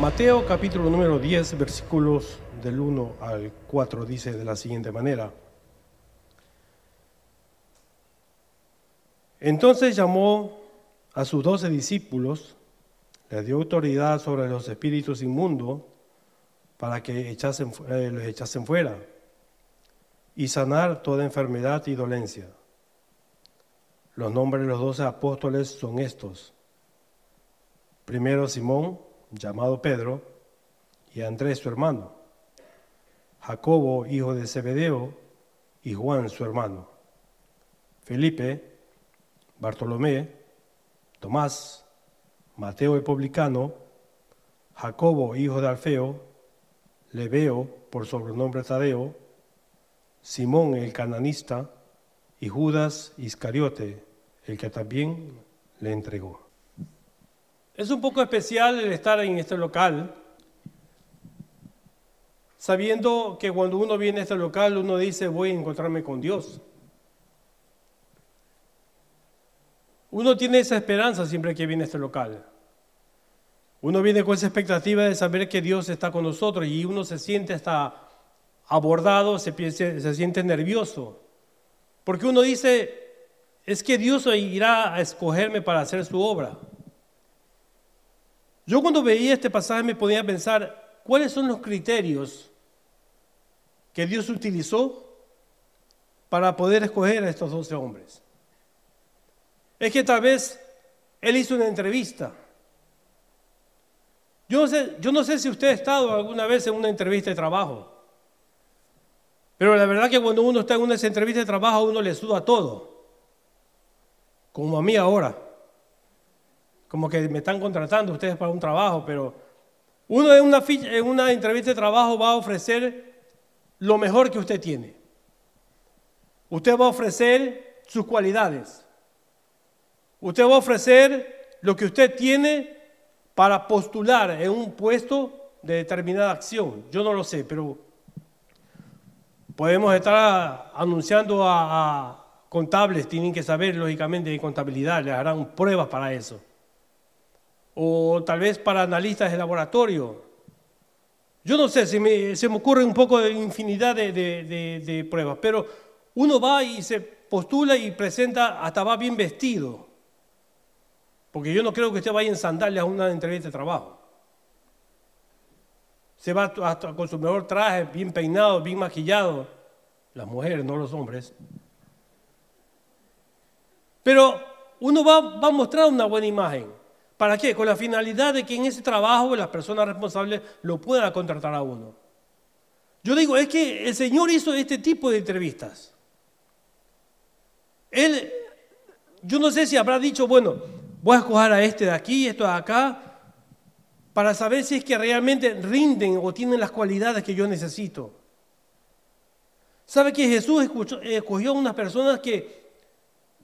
Mateo capítulo número 10, versículos del 1 al 4 dice de la siguiente manera. Entonces llamó a sus doce discípulos, les dio autoridad sobre los espíritus inmundos para que eh, los echasen fuera y sanar toda enfermedad y dolencia. Los nombres de los doce apóstoles son estos. Primero Simón, llamado Pedro, y Andrés su hermano, Jacobo, hijo de Zebedeo, y Juan su hermano, Felipe, Bartolomé, Tomás, Mateo el publicano, Jacobo, hijo de Alfeo, Leveo, por sobrenombre Tadeo, Simón el cananista, y Judas Iscariote, el que también le entregó. Es un poco especial el estar en este local, sabiendo que cuando uno viene a este local uno dice voy a encontrarme con Dios. Uno tiene esa esperanza siempre que viene a este local. Uno viene con esa expectativa de saber que Dios está con nosotros y uno se siente hasta abordado, se, se siente nervioso. Porque uno dice, es que Dios irá a escogerme para hacer su obra. Yo cuando veía este pasaje me podía pensar, ¿cuáles son los criterios que Dios utilizó para poder escoger a estos doce hombres? Es que tal vez Él hizo una entrevista. Yo no, sé, yo no sé si usted ha estado alguna vez en una entrevista de trabajo. Pero la verdad que cuando uno está en una entrevista de trabajo, uno le suda todo. Como a mí ahora. Como que me están contratando ustedes para un trabajo, pero uno en una, en una entrevista de trabajo va a ofrecer lo mejor que usted tiene. Usted va a ofrecer sus cualidades. Usted va a ofrecer lo que usted tiene para postular en un puesto de determinada acción. Yo no lo sé, pero podemos estar anunciando a, contables, tienen que saber lógicamente de contabilidad, les harán pruebas para eso. O tal vez para analistas de laboratorio. Yo no sé, se me, se me ocurre un poco de infinidad de, pruebas, pero uno va y se postula y presenta, hasta va bien vestido. Porque yo no creo que usted vaya en sandalias a una entrevista de trabajo. Se va hasta con su mejor traje, bien peinado, bien maquillado. Las mujeres, no los hombres. Pero uno va a mostrar una buena imagen. ¿Para qué? Con la finalidad de que en ese trabajo las personas responsables lo puedan contratar a uno. Yo digo, es que el Señor hizo este tipo de entrevistas. Él, yo no sé si habrá dicho, bueno, voy a escoger a este de aquí esto de acá, para saber si es que realmente rinden o tienen las cualidades que yo necesito. ¿Sabe que Jesús escogió a unas personas que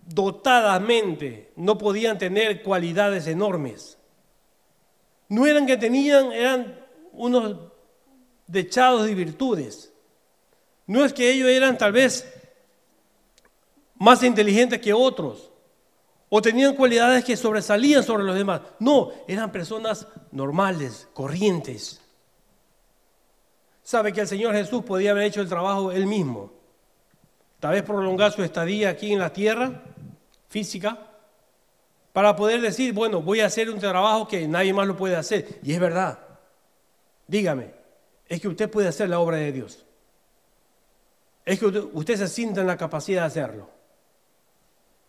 dotadamente no podían tener cualidades enormes? No eran que tenían, eran unos dechados de virtudes. No es que ellos eran tal vez más inteligentes que otros, o tenían cualidades que sobresalían sobre los demás. No, eran personas normales, corrientes. Sabe que el Señor Jesús podía haber hecho el trabajo él mismo. Tal vez prolongar su estadía aquí en la tierra física para poder decir, bueno, voy a hacer un trabajo que nadie más lo puede hacer. Y es verdad. Dígame, es que usted puede hacer la obra de Dios. Es que usted se sienta en la capacidad de hacerlo.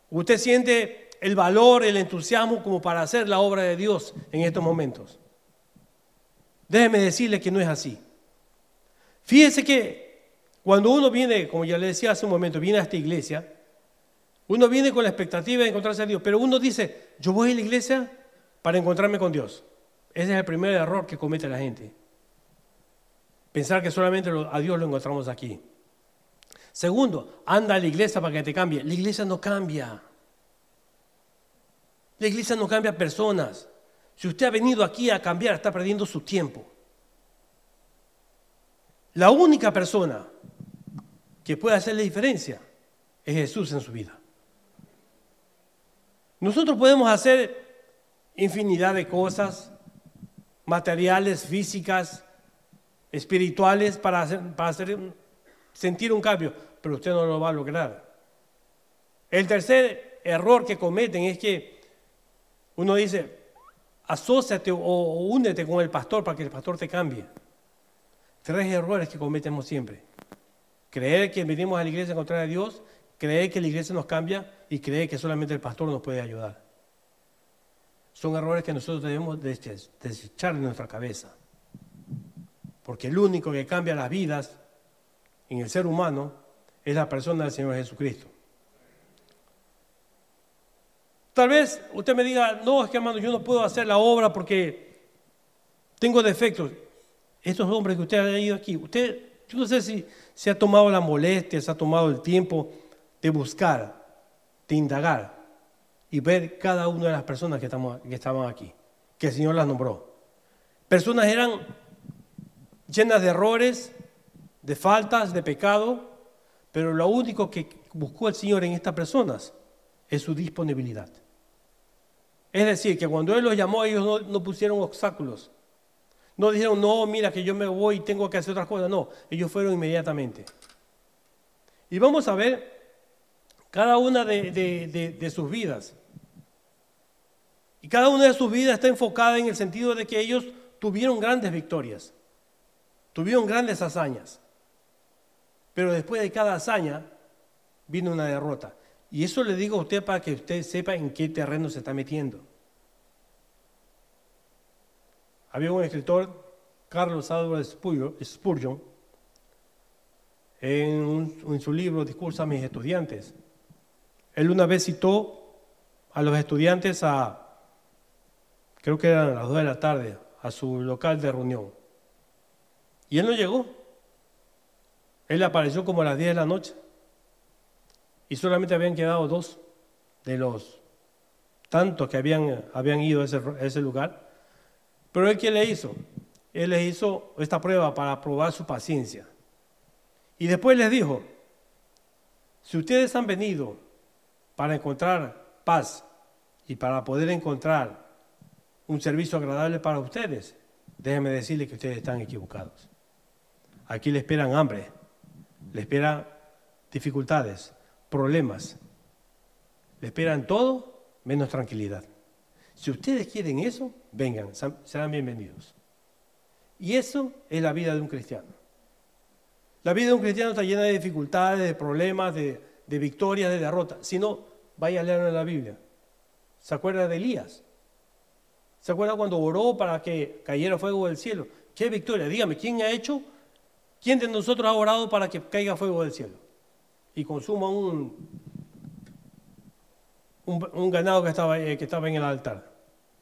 Usted siente el valor, el entusiasmo como para hacer la obra de Dios en estos momentos. Déjeme decirle que no es así. Fíjese que cuando uno viene, como ya le decía hace un momento, viene a esta iglesia, uno viene con la expectativa de encontrarse a Dios, pero uno dice, yo voy a la iglesia para encontrarme con Dios. Ese es el primer error que comete la gente. Pensar que solamente a Dios lo encontramos aquí. Segundo, anda a la iglesia para que te cambie. La iglesia no cambia. La iglesia no cambia personas. Si usted ha venido aquí a cambiar, está perdiendo su tiempo. La única persona que puede hacer la diferencia es Jesús en su vida. Nosotros podemos hacer infinidad de cosas, materiales, físicas, espirituales para, sentir un cambio, pero usted no lo va a lograr. El tercer error que cometen es que uno dice, asóciate o, únete con el pastor para que el pastor te cambie. Tres errores que cometemos siempre. Creer que venimos a la iglesia a encontrar a Dios, creer que la iglesia nos cambia y creer que solamente el pastor nos puede ayudar. Son errores que nosotros debemos desechar de nuestra cabeza. Porque el único que cambia las vidas en el ser humano es la persona del Señor Jesucristo. Tal vez usted me diga, no, es que hermano, yo no puedo hacer la obra porque tengo defectos. Estos hombres que usted ha ido aquí, usted, yo no sé si se ha tomado la molestia, se ha tomado el tiempo de buscar, de indagar y ver cada una de las personas que, estamos, que estaban aquí, que el Señor las nombró. Personas eran llenas de errores, de faltas, de pecado, pero lo único que buscó el Señor en estas personas es su disponibilidad. Es decir, que cuando Él los llamó, ellos no, pusieron obstáculos. No dijeron, no, mira que yo me voy y tengo que hacer otras cosas. No, ellos fueron inmediatamente. Y vamos a ver cada una de, sus vidas. Y cada una de sus vidas está enfocada en el sentido de que ellos tuvieron grandes victorias, tuvieron grandes hazañas. Pero después de cada hazaña vino una derrota. Y eso le digo a usted para que usted sepa en qué terreno se está metiendo. Había un escritor, Carlos Álvarez Spurgeon, en, su libro Discurso a mis estudiantes. Él una vez citó a los estudiantes a, creo que eran las 2 de la tarde, a su local de reunión. Y él no llegó. Él apareció como a las 10 de la noche. Y solamente habían quedado dos de los tantos que habían, habían ido a ese lugar. Pero él, ¿qué le hizo? Él les hizo esta prueba para probar su paciencia. Y después les dijo, si ustedes han venido para encontrar paz y para poder encontrar un servicio agradable para ustedes, déjenme decirles que ustedes están equivocados. Aquí le esperan hambre, le esperan dificultades, problemas, le esperan todo menos tranquilidad. Si ustedes quieren eso, vengan, serán bienvenidos. Y eso es la vida de un cristiano. La vida de un cristiano está llena de dificultades, de problemas, de, victorias, de derrotas. Si no, vaya a leer en la Biblia. ¿Se acuerda de Elías? ¿Se acuerda cuando oró para que cayera fuego del cielo? ¿Qué victoria? Dígame, ¿quién ha hecho? ¿Quién de nosotros ha orado para que caiga fuego del cielo? Y consuma un, un, ganado que estaba, eh, que estaba en el altar.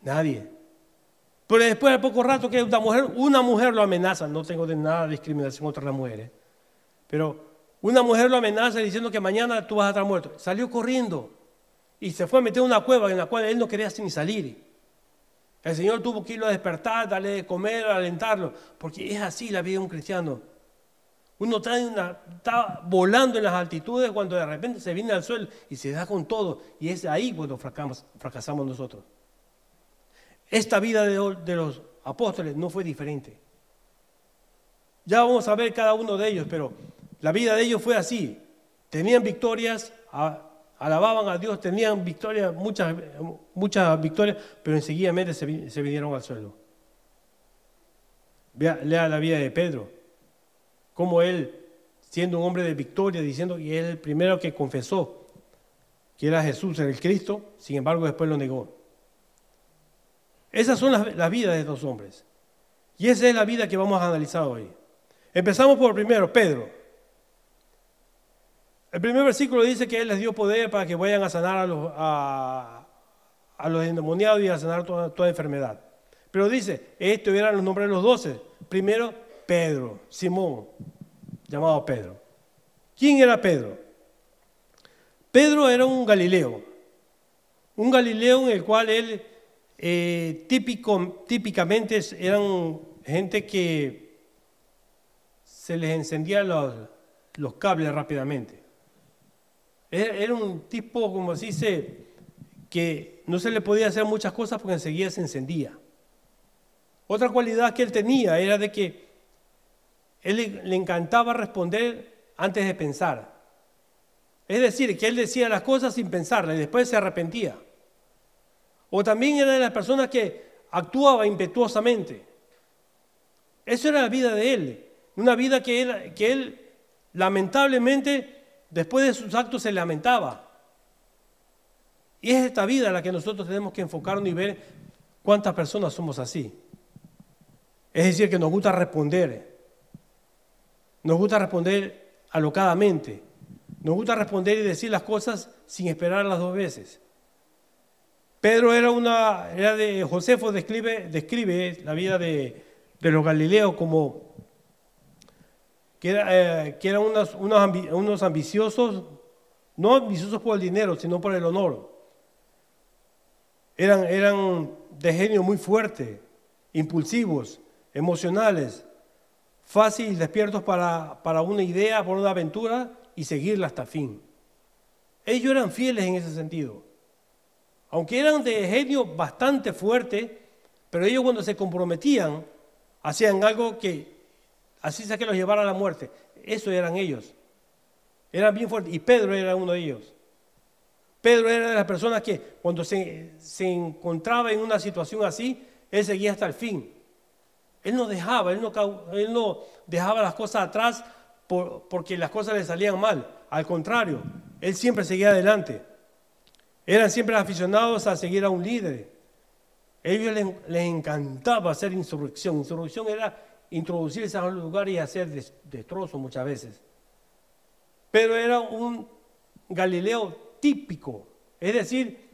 Nadie. Pero después de poco rato que una mujer, una mujer lo amenaza, no tengo de nada de discriminación contra las mujeres, pero una mujer lo amenaza diciendo que mañana tú vas a estar muerto. Salió corriendo y se fue a meter en una cueva en la cual él no quería ni salir. El Señor tuvo que irlo a despertar, darle de comer, alentarlo, porque es así la vida de un cristiano. Uno está, volando en las altitudes cuando de repente se viene al suelo y se da con todo. Y es ahí cuando fracasamos, nosotros. Esta vida de, los apóstoles no fue diferente. Ya vamos a ver cada uno de ellos, pero la vida de ellos fue así. Tenían victorias, alababan a Dios, tenían victorias, muchas, muchas victorias, pero enseguida se, se vinieron al suelo. lea la vida de Pedro como él, siendo un hombre de victoria, diciendo que él el primero que confesó que era Jesús, era el Cristo, sin embargo después lo negó. Esas son las, vidas de estos hombres. Y esa es la vida que vamos a analizar hoy. Empezamos por primero, Pedro. El primer versículo dice que Él les dio poder para que vayan a sanar a los, a, endemoniados y a sanar toda, enfermedad. Pero dice, estos eran los nombres de los doce. Primero, Pedro, Simón, llamado Pedro. ¿Quién era Pedro? Pedro era un Galileo, un Galileo en el cual él eh, típicamente eran gente que se les encendían los cables rápidamente. Era un tipo, como se dice, que no se le podía hacer muchas cosas porque enseguida se encendía. Otra cualidad que él tenía era de que él le, encantaba responder antes de pensar. Es decir, que él decía las cosas sin pensarlas y después se arrepentía. O también era de las personas que actuaba impetuosamente. Eso era la vida de él. Una vida que que él lamentablemente después de sus actos se lamentaba. Y es esta vida la que nosotros tenemos que enfocarnos y ver cuántas personas somos así. Es decir, que nos gusta responder. Nos gusta responder alocadamente. Nos gusta responder y decir las cosas sin esperar las dos veces. Pedro era una, era de, Josefo describe, describe la vida de, los Galileos como que, eh, eran unos, unos, ambiciosos, no ambiciosos por el dinero, sino por el honor. Eran, eran de genio muy fuerte, impulsivos, emocionales, fáciles, despiertos para, para una idea, para una aventura y seguirla hasta fin. Ellos eran fieles en ese sentido. Aunque eran de genio bastante fuerte, pero ellos cuando se comprometían, hacían algo que así sea que los llevara a la muerte. Eso eran ellos. Eran bien fuertes. Y Pedro era uno de ellos. Pedro era de las personas que cuando se, encontraba en una situación así, él seguía hasta el fin. Él no dejaba, él no, él no dejaba las cosas atrás porque las cosas le salían mal. Al contrario, él siempre seguía adelante. Eran siempre aficionados a seguir a un líder. A ellos les, encantaba hacer insurrección. Insurrección era introducirse a un lugar y hacer destrozos muchas veces. Pero era un Galileo típico. Es decir,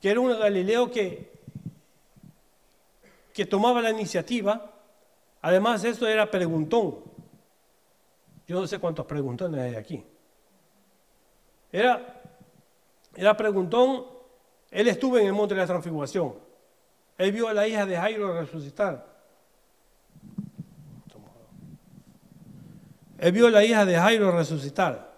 que era un Galileo que, que tomaba la iniciativa. Además, esto era preguntón. Yo no sé cuántos preguntones hay aquí. Era, era preguntón, él estuvo en el monte de la transfiguración. Él vio a la hija de Jairo resucitar. Él vio a la hija de Jairo resucitar.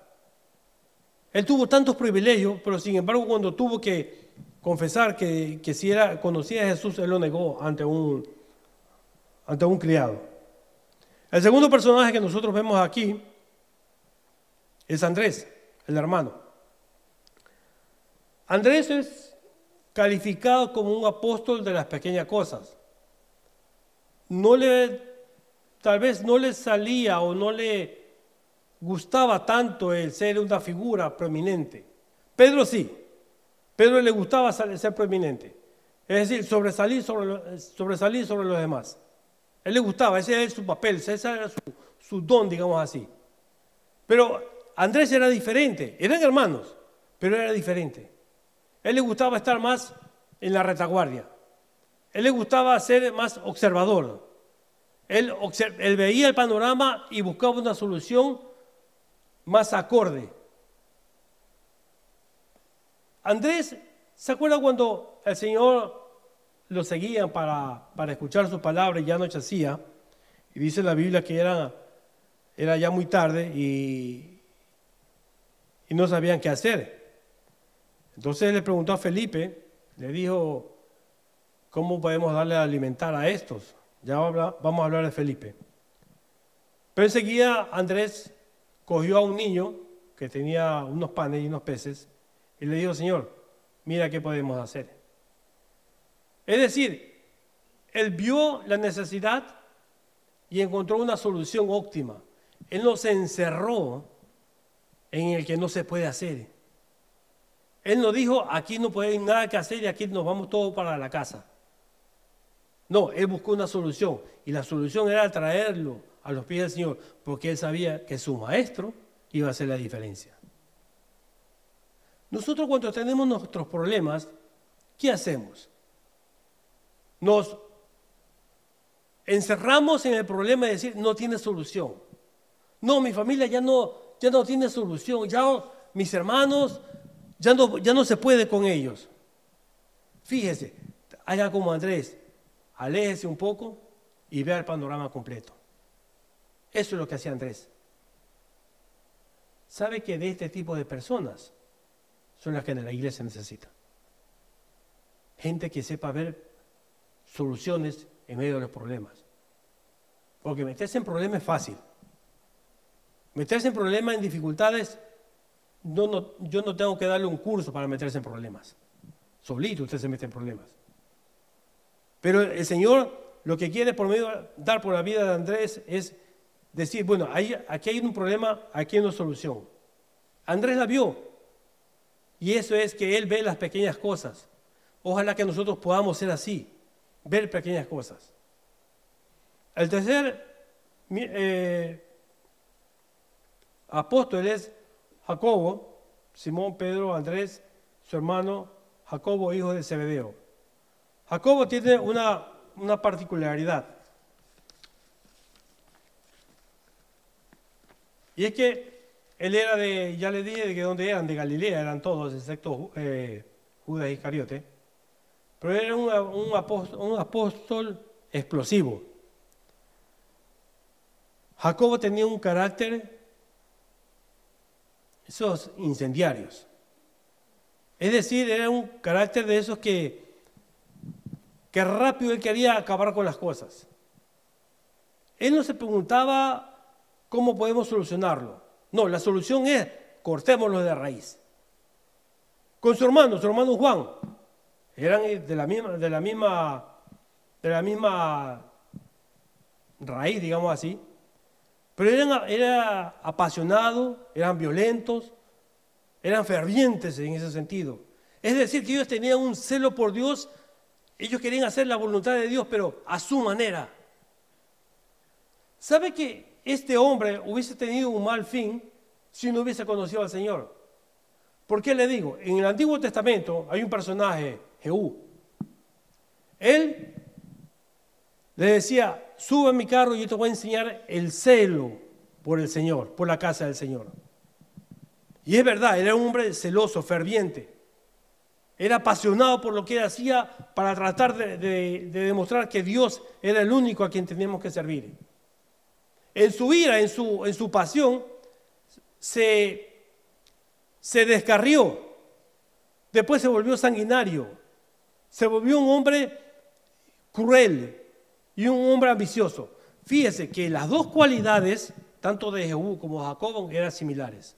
Él tuvo tantos privilegios, pero sin embargo cuando tuvo que confesar que, si era, conocía a Jesús, él lo negó ante un, ante un criado. El segundo personaje que nosotros vemos aquí es Andrés, el hermano. Andrés es calificado como un apóstol de las pequeñas cosas. No le, tal vez no le salía o no le gustaba tanto el ser una figura prominente. Pedro sí. Pedro le gustaba ser prominente. Es decir, sobresalir sobre, sobresalir sobre los demás. Él le gustaba, ese era su papel, ese era su, don, digamos así. Pero Andrés era diferente, eran hermanos, pero era diferente. Él le gustaba estar más en la retaguardia. Él le gustaba ser más observador. Él, veía el panorama y buscaba una solución más acorde. Andrés, ¿se acuerda cuando el Señor lo seguían para, escuchar su palabra y ya anochecía. Y dice la Biblia que era, era ya muy tarde y, y no sabían qué hacer. Entonces le preguntó a Felipe, le dijo, ¿cómo podemos darle a alimentar a estos? Ya vamos a hablar de Felipe. Pero enseguida Andrés cogió a un niño que tenía unos panes y unos peces y le dijo, Señor, mira qué podemos hacer. Es decir, él vio la necesidad y encontró una solución óptima. Él no se encerró en el que no se puede hacer. Él no dijo, aquí no puede nada que hacer y aquí nos vamos todos para la casa. No, él buscó una solución y la solución era traerlo a los pies del Señor porque él sabía que su maestro iba a hacer la diferencia. Nosotros cuando tenemos nuestros problemas, ¿qué hacemos? nos encerramos en el problema de decir, no tiene solución. No, mi familia ya no, ya no tiene solución, ya mis hermanos, ya no, ya no se puede con ellos. Fíjese, haga como Andrés, aléjese un poco y vea el panorama completo. Eso es lo que hacía Andrés. ¿Sabe que de este tipo de personas son las que en la iglesia necesita? Gente que sepa ver soluciones en medio de los problemas. Porque meterse en problemas es fácil. Meterse en problemas, en dificultades, yo no tengo que darle un curso para meterse en problemas. Solito usted se mete en problemas. Pero el Señor lo que quiere por medio dar por la vida de Andrés es decir, bueno, aquí hay un problema, aquí hay una solución. Andrés la vio. Y eso es que él ve las pequeñas cosas. Ojalá que nosotros podamos ser así, ver pequeñas cosas. El tercer eh, apóstol es Jacobo, Simón, Pedro, Andrés, su hermano Jacobo, hijo de Zebedeo. Jacobo tiene una, una particularidad. Y es que él era de, ya le dije de que dónde eran, de Galilea, eran todos, excepto eh, Judas Iscariote. Pero era un, apóstol, un apóstol explosivo. Jacobo tenía un carácter, esos incendiarios. Es decir, era un carácter de esos que, que rápido él quería acabar con las cosas. Él no se preguntaba cómo podemos solucionarlo. No, la solución es cortémoslo de raíz. Con su hermano, su hermano Juan, eran de la misma, de la misma, de la misma raíz, digamos así. Pero eran, eran apasionados, eran violentos, eran fervientes en ese sentido. Es decir, que ellos tenían un celo por Dios, ellos querían hacer la voluntad de Dios, pero a su manera. ¿Sabe que este hombre hubiese tenido un mal fin si no hubiese conocido al Señor. ¿Por qué le digo? En el Antiguo Testamento hay un personaje, Jehú. Él le decía, sube a mi carro y yo te voy a enseñar el celo por el Señor, por la casa del Señor. Y es verdad, era un hombre celoso, ferviente. Era apasionado por lo que él hacía para tratar de, de demostrar que Dios era el único a quien teníamos que servir. En su ira, en su, en su pasión, se, se descarrió. Después se volvió sanguinario. Se volvió un hombre cruel y un hombre ambicioso. Fíjese que las dos cualidades, tanto de Jehú como de Jacob, eran similares.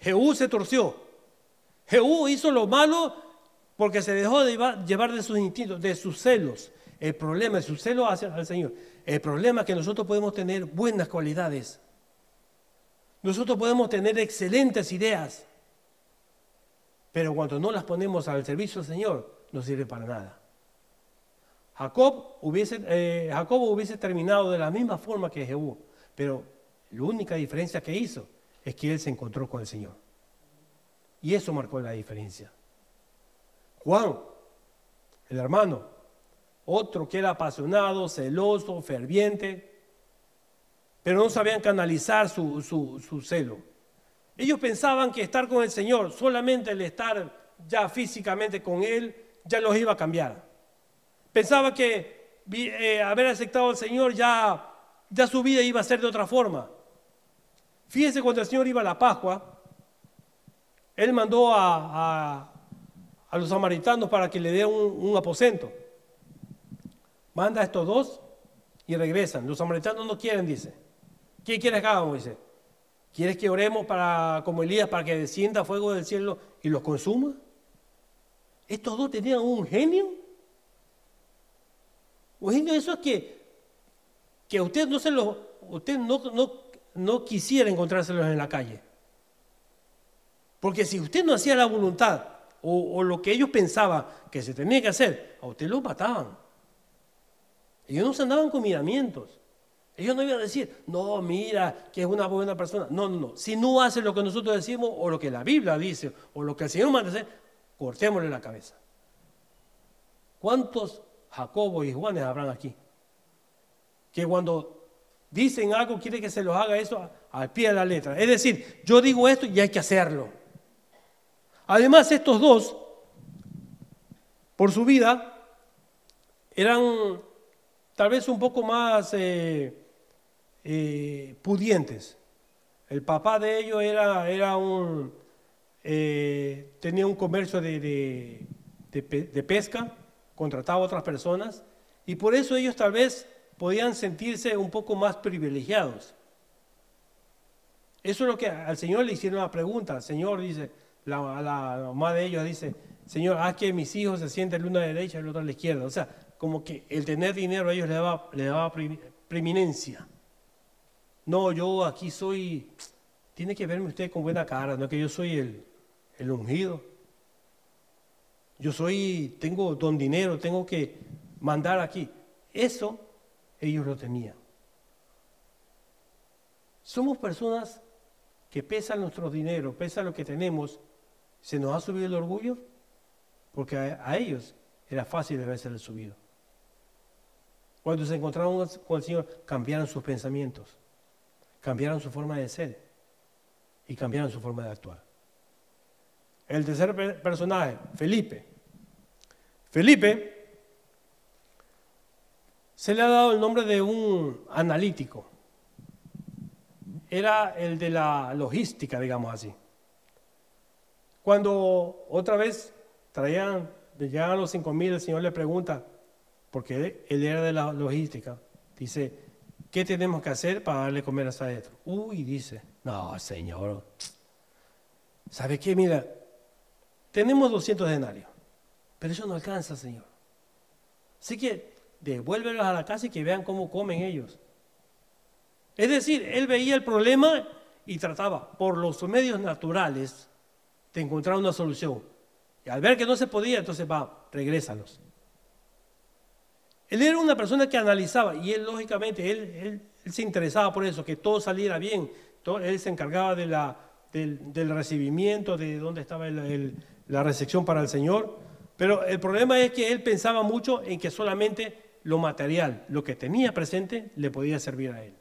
Jehú se torció. Jehú hizo lo malo porque se dejó de llevar de sus instintos, de sus celos. El problema es su celo hacia el Señor. El problema es que nosotros podemos tener buenas cualidades. Nosotros podemos tener excelentes ideas, pero cuando no las ponemos al servicio del Señor, no sirve para nada. Jacob hubiese, eh, hubiese terminado de la misma forma que Jehú, pero la única diferencia que hizo es que él se encontró con el Señor. Y eso marcó la diferencia. Juan, el hermano, otro que era apasionado, celoso, ferviente, pero no sabían canalizar su, su, celo. Ellos pensaban que estar con el Señor, solamente el estar ya físicamente con Él, ya los iba a cambiar. Pensaba que eh, haber aceptado al Señor ya, ya su vida iba a ser de otra forma. Fíjense cuando el Señor iba a la Pascua, Él mandó a, los samaritanos para que le den un, un aposento. Manda a estos dos y regresan. Los samaritanos no quieren, dice. ¿Qué quieres que hagamos? Dice. ¿Quieres que oremos para, como Elías para que descienda fuego del cielo y los consuma? Estos dos tenían un genio. Un genio eso es que, que usted no se lo, usted no, no, no quisiera encontrárselos en la calle. Porque si usted no hacía la voluntad o, lo que ellos pensaban que se tenía que hacer, a usted lo mataban. Ellos no se andaban con miramientos. Ellos no iban a decir, no, mira, que es una buena persona. No, no, no. Si no hace lo que nosotros decimos, o lo que la Biblia dice, o lo que el Señor manda hacer, cortémosle la cabeza. ¿Cuántos Jacobos y Juanes habrán aquí? Que cuando dicen algo, quiere que se los haga eso al pie de la letra. Es decir, yo digo esto y hay que hacerlo. Además, estos dos, por su vida, eran tal vez un poco más... Eh, eh, pudientes. El papá de ellos era, eh, tenía un comercio de, de, pesca, contrataba a otras personas Y por eso ellos tal vez podían sentirse un poco más privilegiados. Eso es lo que al Señor le hicieron la pregunta. El Señor dice, la, la mamá de ellos dice, Señor, haz que mis hijos se sienten el uno a la derecha y el otro a la izquierda. O sea, como que el tener dinero a ellos les daba, preeminencia. No, yo aquí soy, tiene que verme usted con buena cara, no que yo soy el, el ungido. Yo soy, tengo don dinero, tengo que mandar aquí. Eso ellos lo tenían. Somos personas que pesan nuestro dinero, pesan lo que tenemos, ¿se nos ha subido el orgullo? Porque a, ellos era fácil haberse subido. Cuando se encontraron con el Señor, cambiaron sus pensamientos, cambiaron su forma de ser y cambiaron su forma de actuar. El tercer personaje, Felipe. Felipe se le ha dado el nombre de un analítico. Era el de la logística, digamos así. Cuando otra vez traían, llegaban los cinco mil, el Señor le pregunta, porque él, era de la logística. Dice, ¿qué tenemos que hacer para darle comer a esto? Uy, dice, no, Señor, ¿sabe qué? Mira, tenemos 200 denarios, pero eso no alcanza, Señor. Así que devuélvelos a la casa y que vean cómo comen ellos. Es decir, él veía el problema y trataba por los medios naturales encontrar una solución. Y al ver que no se podía, entonces va, regrésalos. Él era una persona que analizaba y él, lógicamente, él, se interesaba por eso, que todo saliera bien. él se encargaba de la, del, recibimiento, de dónde estaba la recepción para el Señor. Pero el problema es que él pensaba mucho en que solamente lo material, lo que tenía presente, le podía servir a él.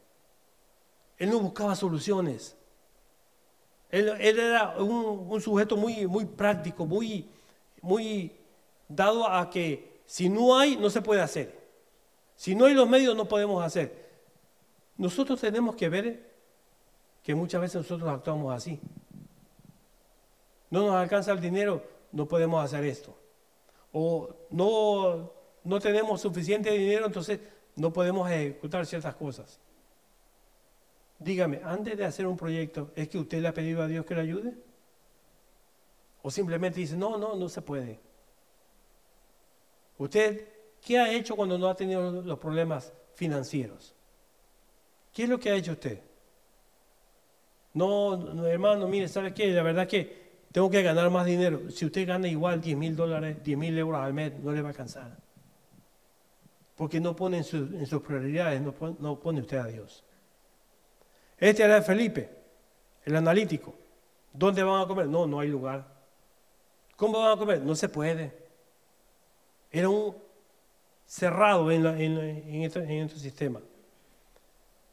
Él no buscaba soluciones. Él, era un, un, sujeto muy, muy práctico, muy, muy dado a que si no hay, no se puede hacer. Si no hay los medios, no podemos hacer. Nosotros tenemos que ver que muchas veces nosotros actuamos así. No nos alcanza el dinero, no podemos hacer esto. O no, no tenemos suficiente dinero, entonces no podemos ejecutar ciertas cosas. Dígame, antes de hacer un proyecto, ¿es que usted le ha pedido a Dios que le ayude? ¿O simplemente dice, no, no, no se puede? ¿Usted qué ha hecho cuando no ha tenido los problemas financieros? ¿Qué es lo que ha hecho usted? No, hermano, mire, ¿sabe qué? La verdad que tengo que ganar más dinero. Si usted gana igual 10 mil dólares, 10 mil euros al mes, no le va a alcanzar. Porque no pone en, sus prioridades, no pone usted a Dios. Este era Felipe, el analítico. ¿Dónde van a comer? No, no hay lugar. ¿Cómo van a comer? No se puede. Era un cerrado en, este, en, este, sistema.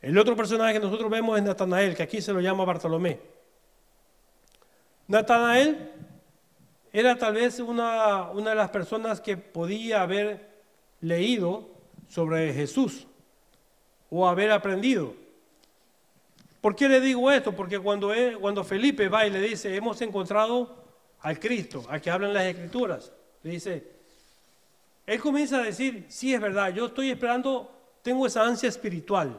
El otro personaje que nosotros vemos es Natanael, que aquí se lo llama Bartolomé. Natanael era tal vez una, una de las personas que podía haber leído sobre Jesús o haber aprendido. ¿Por qué le digo esto? Porque cuando, cuando Felipe va y le dice, hemos encontrado al Cristo, al que hablan las escrituras, le dice, él comienza a decir, sí es verdad, yo estoy esperando, tengo esa ansia espiritual,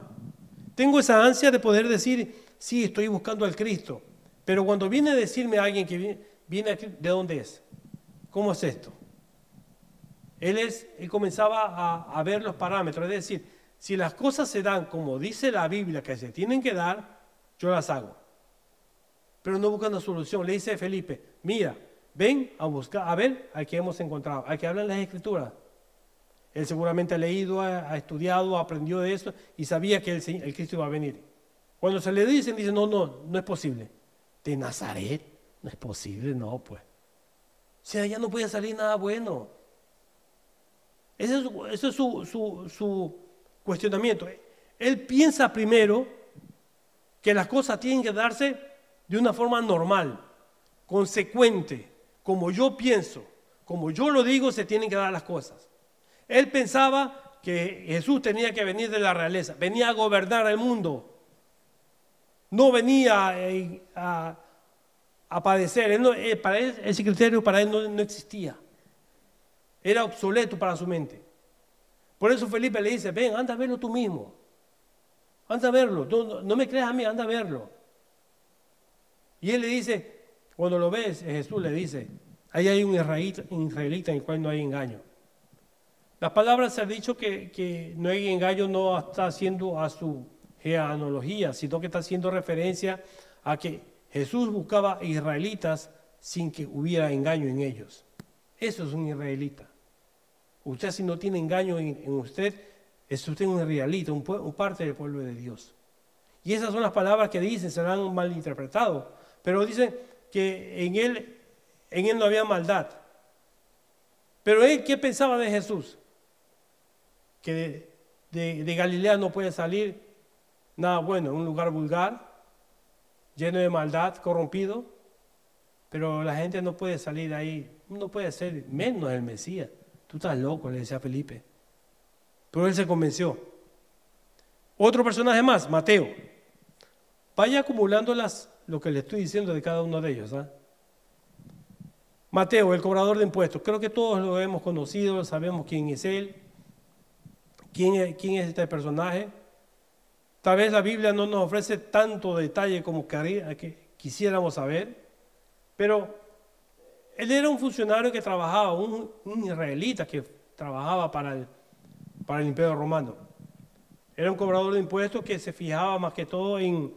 tengo esa ansia de poder decir, sí, estoy buscando al Cristo, pero cuando viene a decirme alguien que viene, aquí, ¿de dónde es? ¿Cómo es esto? Él, es, él comenzaba a, a ver los parámetros, es decir, si las cosas se dan como dice la Biblia que se tienen que dar, yo las hago. Pero no buscando solución. Le dice Felipe, mira, ven a buscar, a ver a qué hemos encontrado, a que hablan las escrituras. Él seguramente ha leído, ha, estudiado, aprendió de eso y sabía que el, Cristo iba a venir. Cuando se le dicen, dice, no, no, no es posible. De Nazaret, no es posible, no, pues. O sea, ya no puede salir nada bueno. Ese es, su, su cuestionamiento. Él piensa primero que las cosas tienen que darse de una forma normal, consecuente, como yo pienso, como yo lo digo, se tienen que dar las cosas. Él pensaba que Jesús tenía que venir de la realeza, venía a gobernar el mundo. No venía eh, a, padecer. Eh, para él, ese criterio para él no, no existía. Era obsoleto para su mente. Por eso Felipe le dice, ven, anda a verlo tú mismo. Anda a verlo. No, no me creas a mí, anda a verlo. Y él le dice, cuando lo ves, Jesús le dice, ahí hay un israelita, en el cual no hay engaño. Las palabras se han dicho que, que no hay engaño, no está haciendo a su genealogía, sino que está haciendo referencia a que Jesús buscaba israelitas sin que hubiera engaño en ellos. Eso es un israelita. Usted si no tiene engaño en, usted, es usted un israelita, un, parte del pueblo de Dios. Y esas son las palabras que dicen, se han malinterpretado. Pero dicen que en él, en él no había maldad. Pero él, ¿qué pensaba de Jesús? Que de, de Galilea no puede salir nada bueno, un lugar vulgar, lleno de maldad, corrompido. Pero la gente no puede salir de ahí, no puede ser menos el Mesías. Tú estás loco, le decía Felipe. Pero él se convenció. Otro personaje más, Mateo. Vaya acumulando las, lo que le estoy diciendo de cada uno de ellos. ¿ah? Mateo, el cobrador de impuestos. Creo que todos lo hemos conocido, sabemos quién es él, quién es, quién es este personaje. Tal vez la Biblia no nos ofrece tanto detalle como que quisiéramos saber, pero él era un funcionario que trabajaba, un, israelita que trabajaba para el, para el Imperio Romano. Era un cobrador de impuestos que se fijaba más que todo en,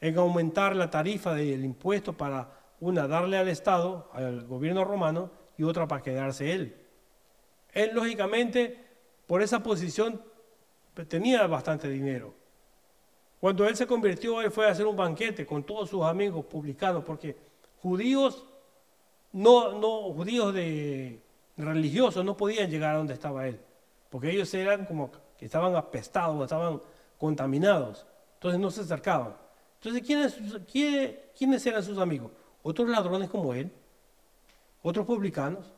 en aumentar la tarifa del impuesto para, una, darle al Estado, al gobierno romano, y otra para quedarse él. Él, lógicamente, por esa posición, tenía bastante dinero. Cuando él se convirtió, él fue a hacer un banquete con todos sus amigos publicanos, porque judíos no, no judíos de religiosos no podían llegar a donde estaba él, porque ellos eran como que estaban apestados, estaban contaminados, entonces no se acercaban. Entonces, ¿quiénes, quiénes eran sus amigos? Otros ladrones como él, otros publicanos.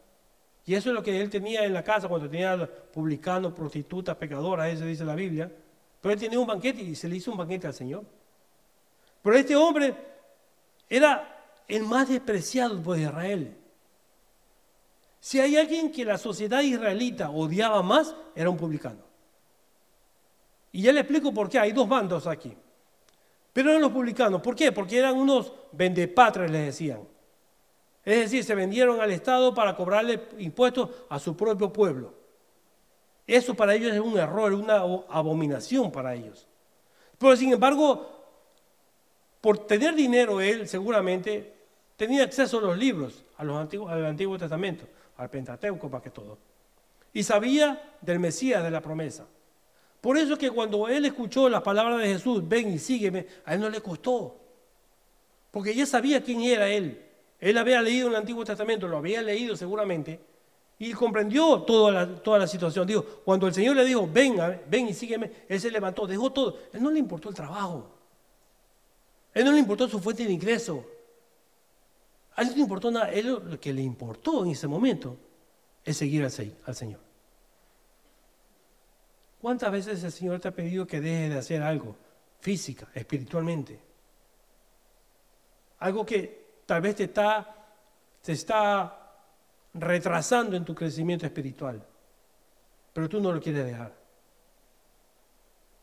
Y eso es lo que él tenía en la casa cuando tenía publicanos, prostitutas, pecadoras, eso dice la Biblia. Pero él tenía un banquete y se le hizo un banquete al Señor. Pero este hombre era el más despreciado por Israel. Si hay alguien que la sociedad israelita odiaba más, era un publicano. Y ya le explico por qué, hay dos bandos aquí. Pero eran los publicanos, ¿por qué? Porque eran unos vendepatres, les decían. Es decir, se vendieron al Estado para cobrarle impuestos a su propio pueblo. Eso para ellos es un error, una abominación para ellos. Pero sin embargo, por tener dinero él seguramente tenía acceso a los libros, a los antiguos, al Antiguo Testamento, al Pentateuco más que todo. Y sabía del Mesías, de la promesa. Por eso es que cuando él escuchó las palabras de Jesús, ven y sígueme, a él no le costó. Porque ya sabía quién era él. Él había leído el Antiguo Testamento, lo había leído seguramente, y comprendió toda la, toda la situación. Digo, cuando el Señor le dijo, ven, ven y sígueme, él se levantó, dejó todo. él no le importó el trabajo. él no le importó su fuente de ingreso. A él no importó nada, él lo que le importó en ese momento es seguir al, Señor. ¿Cuántas veces el Señor te ha pedido que dejes de hacer algo física, espiritualmente? Algo que tal vez te está, te está retrasando en tu crecimiento espiritual, pero tú no lo quieres dejar.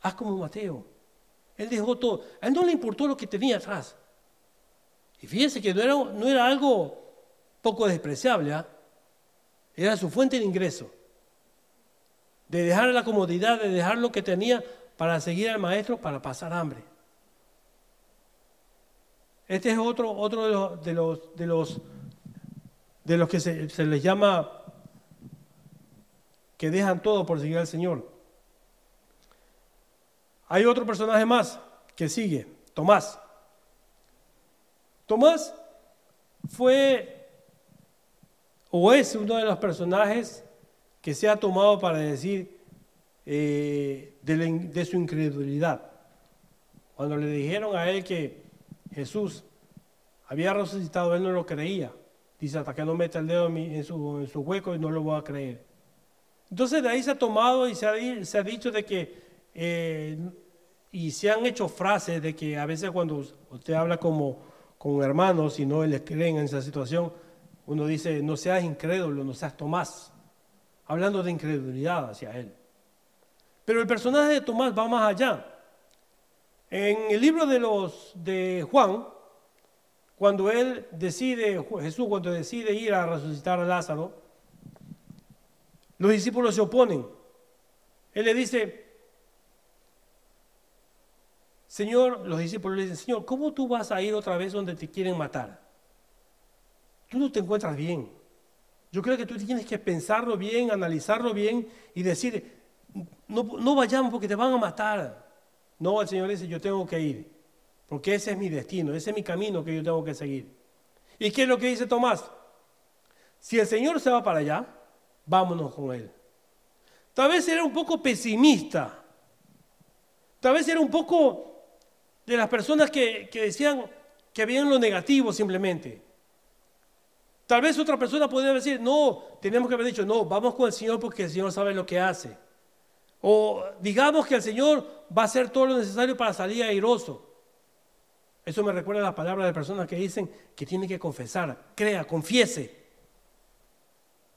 Haz como Mateo. Él dejó todo. A él no le importó lo que tenía atrás. Y fíjense que no era, no era algo poco despreciable, ¿ah? era su fuente de ingreso. De dejar la comodidad, de dejar lo que tenía para seguir al maestro, para pasar hambre. Este es otro, otro de, los, de, los, de los, que se, se les llama que dejan todo por seguir al Señor. Hay otro personaje más que sigue, Tomás. Tomás fue o es uno de los personajes que se ha tomado para decir eh, de, su incredulidad. Cuando le dijeron a él que Jesús había resucitado, él no lo creía. Dice, hasta que no meta el dedo en, su, en su, hueco y no lo voy a creer. Entonces de ahí se ha tomado y se ha, dicho de que, eh, y se han hecho frases de que a veces cuando usted habla como con hermanos y no les creen en esa situación, uno dice, no seas incrédulo, no seas Tomás, hablando de incredulidad hacia él. Pero el personaje de Tomás va más allá. En el libro de los de Juan, cuando él decide, Jesús cuando decide ir a resucitar a Lázaro, los discípulos se oponen. Él le dice, Señor, los discípulos le dicen, Señor, ¿cómo tú vas a ir otra vez donde te quieren matar? Tú no te encuentras bien. Yo creo que tú tienes que pensarlo bien, analizarlo bien y decir, no, no vayamos porque te van a matar. No, el Señor dice, yo tengo que ir, porque ese es mi destino, ese es mi camino que yo tengo que seguir. ¿Y qué es lo que dice Tomás? Si el Señor se va para allá, vámonos con Él. Tal vez era un poco pesimista, tal vez era un poco de las personas que, decían que veían lo negativo simplemente. Tal vez otra persona podría decir, no, tenemos que haber dicho, no, vamos con el Señor porque el Señor sabe lo que hace. O digamos que el Señor va a hacer todo lo necesario para salir airoso. Eso me recuerda a las palabras de personas que dicen que tiene que confesar, crea, confiese.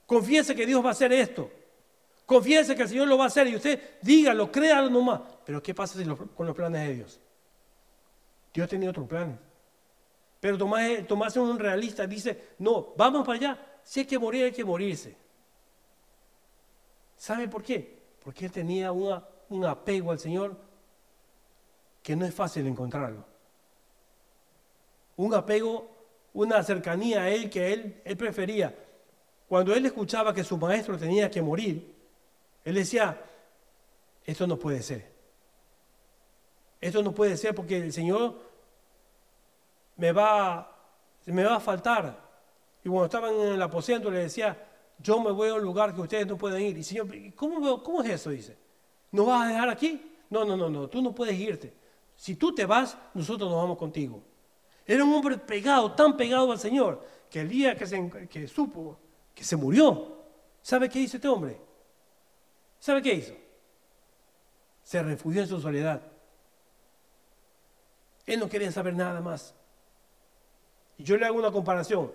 Confiese que Dios va a hacer esto. Confiese que el Señor lo va a hacer y usted dígalo, créalo nomás. Pero ¿qué pasa con los planes de Dios? Dios tenía otros planes. Pero Tomás, Tomás es un realista, dice, no, vamos para allá. Si hay que morir, hay que morirse. ¿Sabe por qué? porque él tenía un apego al Señor que no es fácil encontrarlo. Un apego, una cercanía a Él que él, él prefería. Cuando él escuchaba que su maestro tenía que morir, él decía, esto no puede ser. Esto no puede ser porque el Señor me va, me va a faltar. Y cuando estaban en el aposento le decía, yo me voy a un lugar que ustedes no pueden ir. Y Señor, ¿cómo, cómo es eso? Dice, ¿nos vas a dejar aquí? No, no, no, no, tú no puedes irte. Si tú te vas, nosotros nos vamos contigo. Era un hombre pegado, tan pegado al Señor, que el día que, se, que supo que se murió, ¿sabe qué hizo este hombre? ¿Sabe qué hizo? Se refugió en su soledad. Él no quería saber nada más. Y yo le hago una comparación.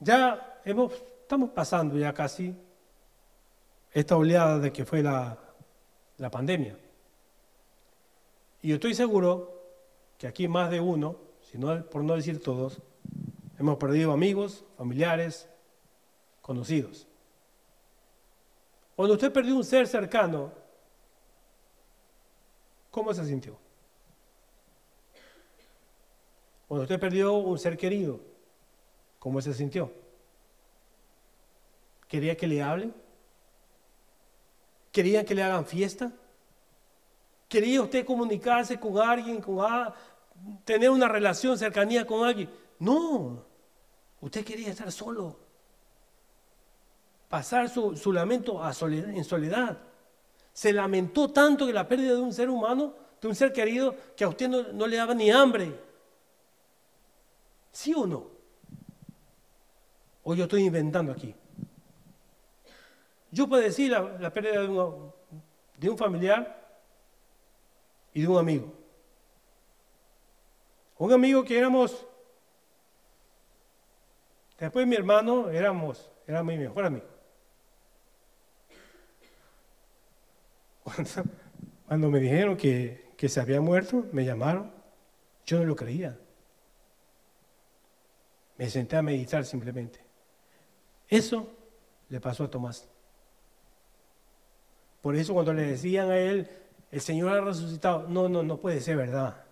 Ya hemos, estamos pasando ya casi esta oleada de que fue la, la pandemia. Y yo estoy seguro que aquí más de uno, si no, por no decir todos, hemos perdido amigos, familiares, conocidos. Cuando usted perdió un ser cercano, ¿cómo se sintió? Cuando usted perdió un ser querido, ¿Cómo se sintió? ¿Quería que le hablen? ¿Quería que le hagan fiesta? ¿Quería usted comunicarse con alguien, con tener una relación, cercanía con alguien? No, usted quería estar solo, pasar su, lamento en soledad. Se lamentó tanto que la pérdida de un ser humano, de un ser querido, que a usted no, le daba ni hambre. ¿Sí o no? O yo estoy inventando aquí. Yo puedo decir la, pérdida de, de un familiar y de un amigo. Un amigo que éramos, después mi hermano, éramos, era mi mejor amigo. Cuando, me dijeron que, se había muerto, me llamaron, yo no lo creía. Me senté a meditar simplemente. Eso le pasó a Tomás. Por eso cuando le decían a él, el Señor ha resucitado, no, no, no puede ser verdad.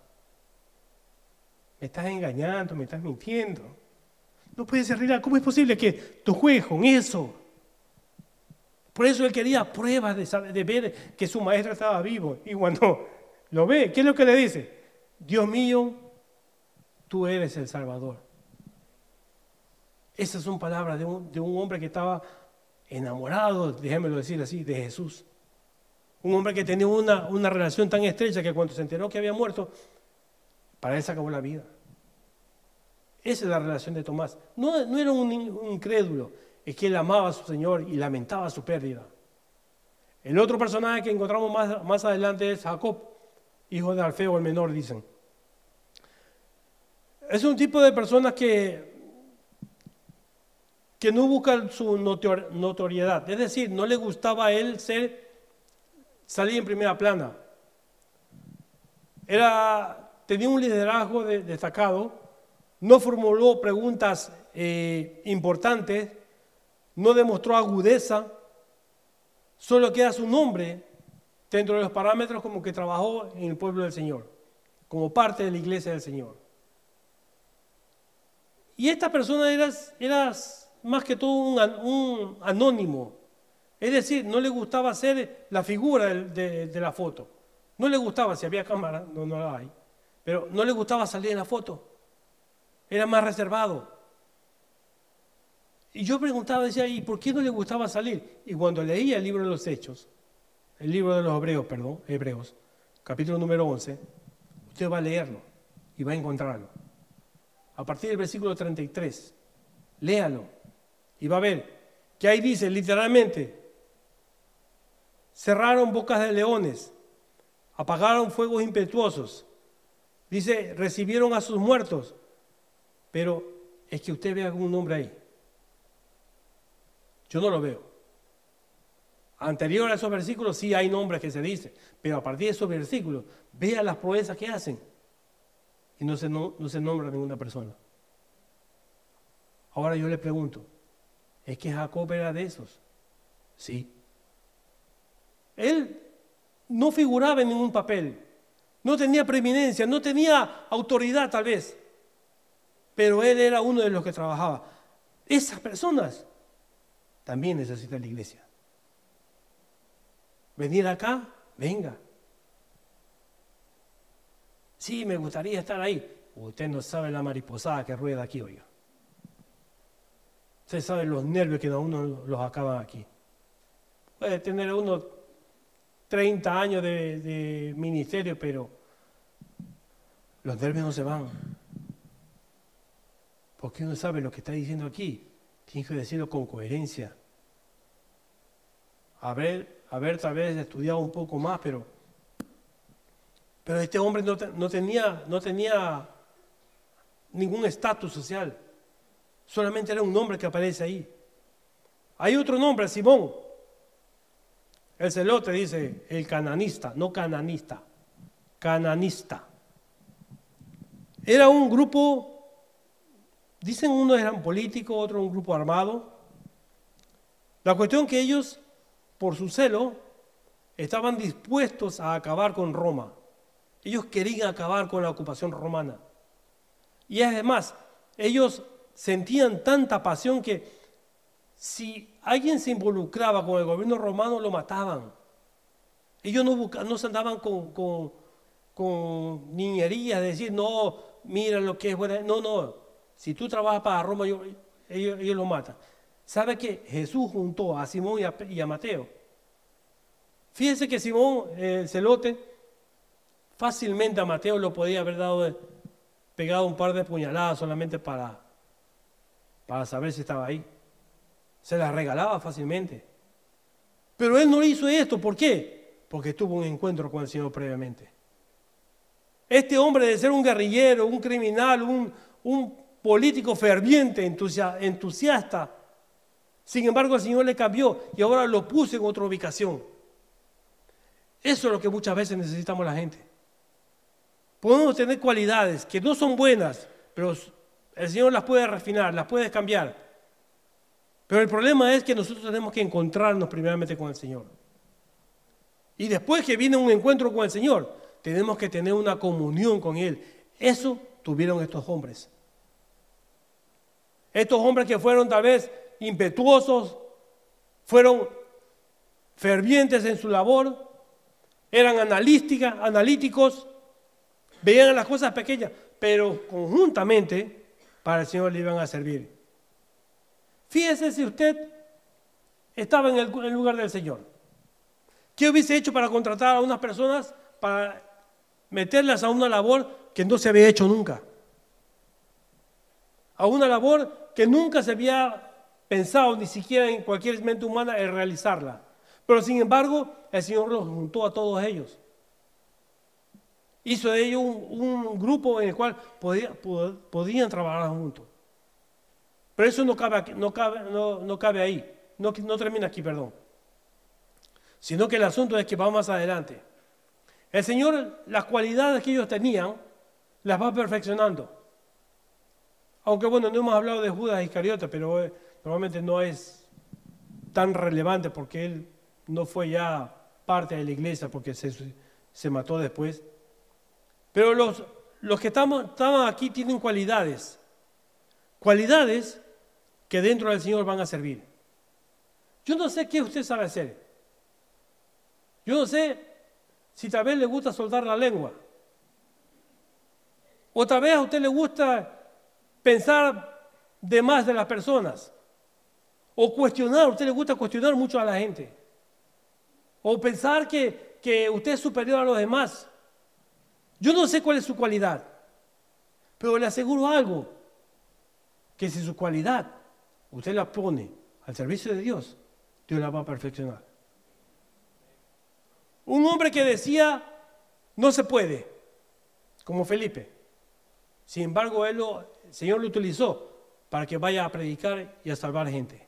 Me estás engañando, me estás mintiendo. No puede ser real. ¿Cómo es posible que tú juegues con eso? Por eso él quería pruebas de, de ver que su maestro estaba vivo. Y cuando lo ve, ¿qué es lo que le dice? Dios mío, tú eres el Salvador. Esas son palabras de un, hombre que estaba enamorado, déjenmelo decir así, de Jesús. Un hombre que tenía una, relación tan estrecha que cuando se enteró que había muerto, para él se acabó la vida. Esa es la relación de Tomás. No era un, incrédulo, es que él amaba a su Señor y lamentaba su pérdida. El otro personaje que encontramos más, más adelante es Jacob, hijo de Alfeo el menor, dicen. Es un tipo de personas que que no busca su notoriedad, es decir, no le gustaba a él ser, salir en primera plana. Era, tenía un liderazgo destacado, no formuló preguntas eh, importantes, no demostró agudeza, solo queda su nombre dentro de los parámetros como que trabajó en el pueblo del Señor, como parte de la iglesia del Señor. Y esta persona era, más que todo un, anónimo, es decir, no le gustaba ser la figura de, de, la foto. No le gustaba, si había cámara, no, no la hay, pero no le gustaba salir en la foto. Era más reservado. Y yo preguntaba, decía, ¿y por qué no le gustaba salir? Y cuando leía el libro de los Hechos, el libro de los Hebreos, perdón, Hebreos, capítulo número 11, usted va a leerlo y va a encontrarlo. A partir del versículo 33, léalo y va a ver que ahí dice literalmente, cerraron bocas de leones, apagaron fuegos impetuosos, dice, recibieron a sus muertos, pero es que usted ve algún nombre ahí. Yo no lo veo. Anterior a esos versículos sí hay nombres que se dicen, pero a partir de esos versículos, vea las proezas que hacen. Y no se, no, no se nombra ninguna persona. Ahora yo le pregunto, ¿es que Jacob era de esos? Sí. Él no figuraba en ningún papel, no tenía preeminencia, no tenía autoridad tal vez, pero él era uno de los que trabajaba. Esas personas también necesita la iglesia. Venir acá, venga. Sí, me gustaría estar ahí. Usted no sabe la mariposada que rueda aquí, oiga. Usted sabe los nervios que a uno los acaban aquí. Puede tener uno 30 años de, de ministerio, pero los nervios no se van. Porque uno sabe lo que está diciendo aquí. Tiene que decirlo con coherencia. Haber, haber tal vez estudiado un poco más, pero, pero este hombre no, no tenía, no tenía ningún estatus social. Solamente era un nombre que aparece ahí. Hay otro nombre, Simón. El celote dice el cananista, no cananista, cananista. Era un grupo Dicen unos eran políticos, otros un grupo armado. La cuestión que ellos, por su celo, estaban dispuestos a acabar con Roma. Ellos querían acabar con la ocupación romana. Y además, ellos sentían tanta pasión que si alguien se involucraba con el gobierno romano, lo mataban. Ellos no, se andaban con niñerías, de decir, no, mira lo que es buena. No, no, si tú trabajas para Roma, ellos, lo matan. ¿Sabe que Jesús juntó a Simón y a, Mateo? Fíjense que Simón, el celote, fácilmente a Mateo lo podía haber dado, pegado un par de puñaladas solamente para, para saber si estaba ahí. Se las regalaba fácilmente. Pero él no hizo esto. ¿Por qué? Porque tuvo un encuentro con el Señor previamente. Este hombre de ser un guerrillero, un criminal, un, un político ferviente, entusiasta. Sin embargo, el Señor le cambió y ahora lo puso en otra ubicación. Eso es lo que muchas veces necesitamos la gente. Podemos tener cualidades que no son buenas, pero el Señor las puede refinar, las puede cambiar. Pero el problema es que nosotros tenemos que encontrarnos primeramente con el Señor. Y después que viene un encuentro con el Señor, tenemos que tener una comunión con Él. Eso tuvieron estos hombres. Estos hombres que fueron tal vez impetuosos, fueron fervientes en su labor, eran analíticos, veían las cosas pequeñas, pero conjuntamente para el Señor le iban a servir. Fíjese si usted estaba en el, lugar del Señor. ¿Qué hubiese hecho para contratar a unas personas para meterlas a una labor que no se había hecho nunca? A una labor que nunca se había pensado ni siquiera en cualquier mente humana el realizarla. Pero sin embargo, el Señor los juntó a todos ellos. Hizo de ellos un, grupo en el cual podían trabajar juntos. Pero eso no cabe, no, no cabe ahí, no, no termina aquí, perdón. Sino que el asunto es que va más adelante. El Señor, las cualidades que ellos tenían, las va perfeccionando. Aunque bueno, no hemos hablado de Judas Iscariote, pero eh, normalmente no es tan relevante porque él no fue ya parte de la iglesia porque se, se mató después. Pero los, los que estamos, estaban aquí tienen cualidades. Cualidades que dentro del Señor van a servir. Yo no sé qué usted sabe hacer. Yo no sé si tal vez le gusta soltar la lengua. O tal vez a usted le gusta pensar de más de las personas. O cuestionar, a usted le gusta cuestionar mucho a la gente. O pensar que, que usted es superior a los demás. Yo no sé cuál es su cualidad, pero le aseguro algo, que si su cualidad usted la pone al servicio de Dios, Dios la va a perfeccionar. Un hombre que decía, no se puede, como Felipe. Sin embargo, él lo, el Señor lo utilizó para que vaya a predicar y a salvar gente.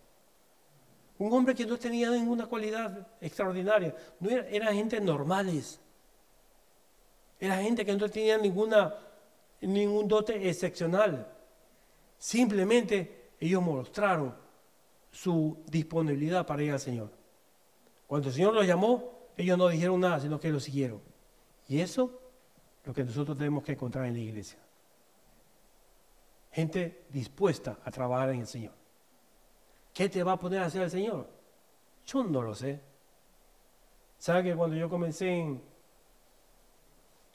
Un hombre que no tenía ninguna cualidad extraordinaria, no era, gente normales. Era gente que no tenía ninguna, ningún dote excepcional. Simplemente ellos mostraron su disponibilidad para ir al Señor. Cuando el Señor los llamó, ellos no dijeron nada, sino que lo siguieron. Y eso es lo que nosotros tenemos que encontrar en la iglesia gente dispuesta a trabajar en el Señor. ¿Qué te va a poner a hacer el Señor? Yo no lo sé. ¿Sabe que cuando yo comencé en,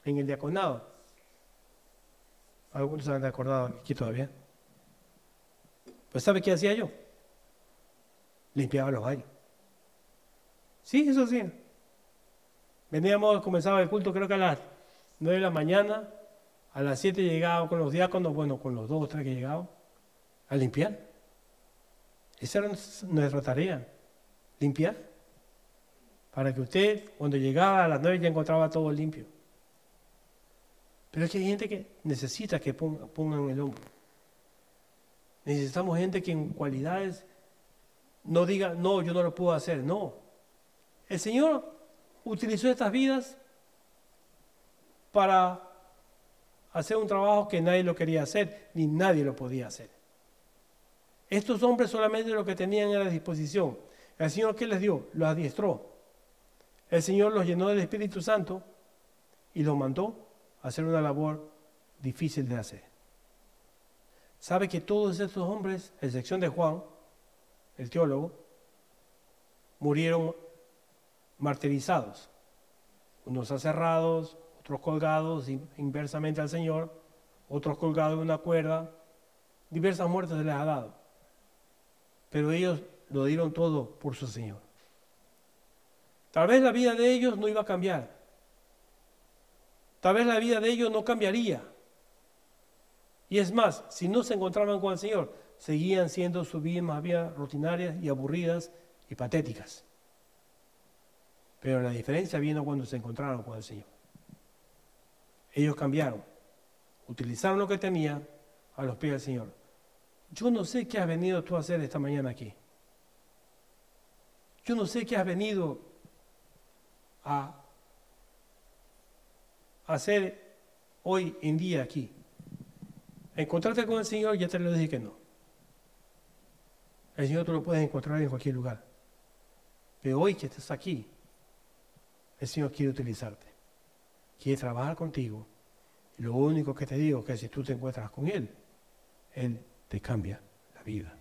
en el diaconado, algunos se han acordado aquí todavía, pues ¿sabe qué hacía yo? Limpiaba los baños. Sí, eso sí. Veníamos, comenzaba el culto creo que a las 9 de la mañana, a las 7 llegaba con los diáconos, bueno, con los dos o tres que llegaban, a limpiar. Esa era nuestra tarea, limpiar. Para que usted, cuando llegaba a las 9, ya encontraba todo limpio. Pero es que hay gente que necesita que pongan el hombro. Necesitamos gente que en cualidades no diga, no, yo no lo puedo hacer. No. El Señor utilizó estas vidas para hacer un trabajo que nadie lo quería hacer, ni nadie lo podía hacer. Estos hombres solamente lo que tenían era disposición. El Señor ¿qué les dio? Los adiestró. El Señor los llenó del Espíritu Santo y los mandó a hacer una labor difícil de hacer. ¿Sabe que todos estos hombres, excepción de Juan, el teólogo, murieron martirizados? Unos aserrados, otros colgados inversamente al Señor, otros colgados en una cuerda, diversas muertes se les ha dado. Pero ellos lo dieron todo por su Señor. Tal vez la vida de ellos no iba a cambiar. Tal vez la vida de ellos no cambiaría. Y es más, si no se encontraban con el Señor, seguían siendo sus vidas más bien rutinarias y aburridas y patéticas. Pero la diferencia vino cuando se encontraron con el Señor. Ellos cambiaron, utilizaron lo que tenían a los pies del Señor. Yo no sé qué has venido tú a hacer esta mañana aquí. Yo no sé qué has venido a hacer hoy en día aquí. Encontrarte con el Señor, ya te lo dije que no. El Señor tú lo puedes encontrar en cualquier lugar. Pero hoy que estás aquí, el Señor quiere utilizarte quiere trabajar contigo. Lo único que te digo es que si tú te encuentras con Él, Él te cambia la vida.